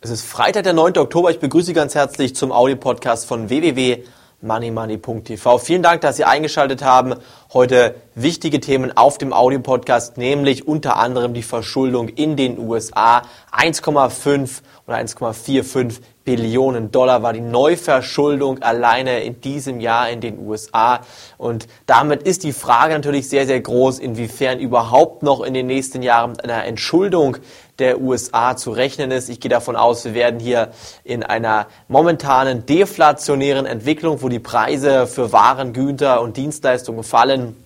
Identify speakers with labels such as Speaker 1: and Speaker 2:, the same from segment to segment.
Speaker 1: Es ist Freitag, der 9. Oktober. Ich begrüße Sie ganz herzlich zum Audio-Podcast von www.moneymoney.tv. Vielen Dank, dass Sie eingeschaltet haben. Heute wichtige Themen auf dem Audio-Podcast, nämlich unter anderem die Verschuldung in den USA. 1,5 oder 1,45 Billionen Dollar war die Neuverschuldung alleine in diesem Jahr in den USA. Und damit ist die Frage natürlich sehr, sehr groß, inwiefern überhaupt noch in den nächsten Jahren mit einer Entschuldung der USA zu rechnen ist. Ich gehe davon aus, wir werden hier in einer momentanen deflationären Entwicklung, wo die Preise für Waren, Güter und Dienstleistungen fallen,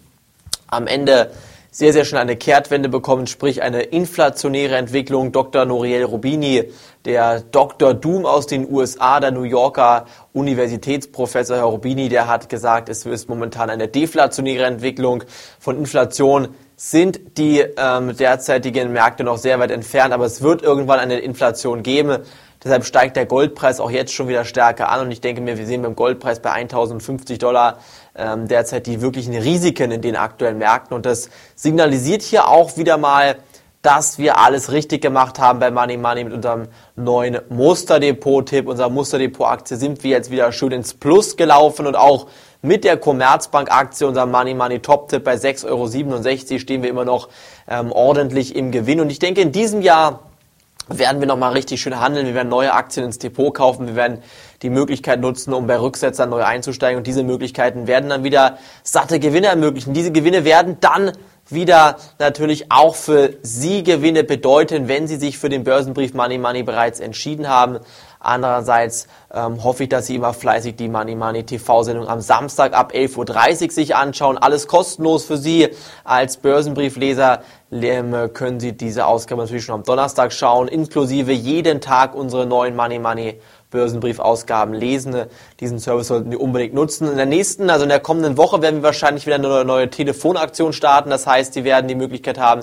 Speaker 1: am Ende sehr, sehr schnell eine Kehrtwende bekommen, sprich eine inflationäre Entwicklung. Dr. Noriel Rubini, der Dr. Doom aus den USA, der New Yorker Universitätsprofessor Herr Rubini, der hat gesagt, es ist momentan eine deflationäre Entwicklung von Inflation sind die ähm, derzeitigen Märkte noch sehr weit entfernt, aber es wird irgendwann eine Inflation geben. Deshalb steigt der Goldpreis auch jetzt schon wieder stärker an und ich denke mir, wir sehen beim Goldpreis bei 1050 Dollar ähm, derzeit die wirklichen Risiken in den aktuellen Märkten und das signalisiert hier auch wieder mal, dass wir alles richtig gemacht haben bei Money Money mit unserem neuen Musterdepot-Tipp. Unser Musterdepot-Aktie sind wir jetzt wieder schön ins Plus gelaufen und auch mit der Commerzbank-Aktie, unser Money Money Top-Tipp bei 6,67 Euro stehen wir immer noch ähm, ordentlich im Gewinn. Und ich denke, in diesem Jahr werden wir nochmal richtig schön handeln. Wir werden neue Aktien ins Depot kaufen. Wir werden die Möglichkeit nutzen, um bei Rücksetzern neu einzusteigen. Und diese Möglichkeiten werden dann wieder satte Gewinne ermöglichen. Diese Gewinne werden dann wieder natürlich auch für Sie Gewinne bedeuten, wenn Sie sich für den Börsenbrief Money Money bereits entschieden haben. Andererseits ähm, hoffe ich, dass Sie immer fleißig die Money Money TV-Sendung am Samstag ab 11.30 Uhr sich anschauen. Alles kostenlos für Sie. Als Börsenbriefleser ähm, können Sie diese Ausgabe natürlich schon am Donnerstag schauen, inklusive jeden Tag unsere neuen Money Money Börsenbriefausgaben lesen. Diesen Service sollten Sie unbedingt nutzen. In der nächsten, also in der kommenden Woche, werden wir wahrscheinlich wieder eine neue Telefonaktion starten. Das heißt, Sie werden die Möglichkeit haben,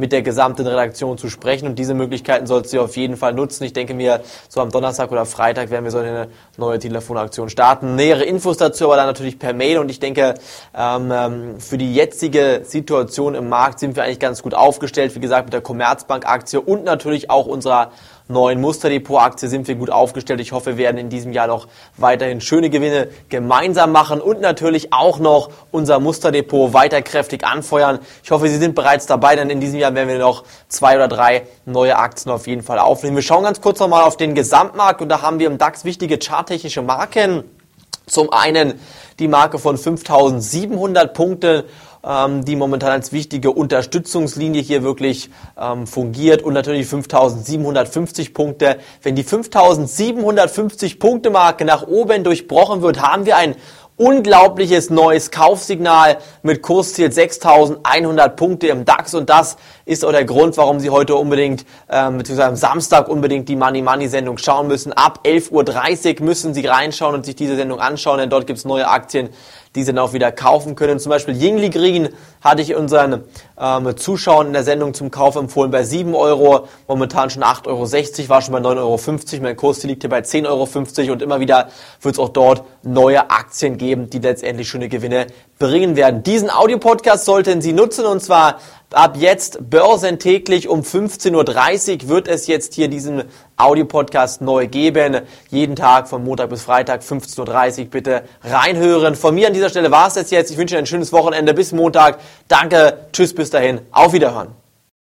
Speaker 1: mit der gesamten Redaktion zu sprechen. Und diese Möglichkeiten sollten Sie auf jeden Fall nutzen. Ich denke mir, so am Donnerstag oder Freitag werden wir so eine neue Telefonaktion starten. Nähere Infos dazu aber dann natürlich per Mail. Und ich denke, ähm, ähm, für die jetzige Situation im Markt sind wir eigentlich ganz gut aufgestellt. Wie gesagt, mit der Commerzbank-Aktie und natürlich auch unserer neuen Musterdepot-Aktie sind wir gut aufgestellt. Ich hoffe, wir werden in diesem Jahr noch weiterhin schöne Gewinne gemeinsam machen und natürlich auch noch unser Musterdepot weiter kräftig anfeuern. Ich hoffe, Sie sind bereits dabei, denn in diesem Jahr werden wir noch zwei oder drei neue Aktien auf jeden Fall aufnehmen. Wir schauen ganz kurz nochmal auf den Gesamtmarkt und da haben wir im DAX wichtige charttechnische Marken. Zum einen die Marke von 5700 Punkten ähm, die momentan als wichtige Unterstützungslinie hier wirklich ähm, fungiert und natürlich 5750 Punkte. Wenn die 5750 Punkte Marke nach oben durchbrochen wird, haben wir ein unglaubliches neues Kaufsignal mit Kursziel 6100 Punkte im DAX und das ist auch der Grund, warum Sie heute unbedingt, ähm, beziehungsweise am Samstag unbedingt die Money Money Sendung schauen müssen. Ab 11.30 Uhr müssen Sie reinschauen und sich diese Sendung anschauen, denn dort gibt es neue Aktien, die Sie dann auch wieder kaufen können. Zum Beispiel Yingli Green hatte ich unseren ähm, Zuschauern in der Sendung zum Kauf empfohlen bei 7 Euro, momentan schon 8,60 Euro, war schon bei 9,50 Euro. Mein Kurs liegt hier bei 10,50 Euro und immer wieder wird es auch dort neue Aktien geben, die letztendlich schöne Gewinne bringen werden. Diesen Audiopodcast sollten Sie nutzen und zwar ab jetzt börsentäglich um 15.30 Uhr wird es jetzt hier diesen Audiopodcast neu geben. Jeden Tag von Montag bis Freitag 15.30 Uhr bitte reinhören. Von mir an dieser Stelle war es jetzt. Ich wünsche Ihnen ein schönes Wochenende bis Montag. Danke, tschüss, bis dahin, auf Wiederhören.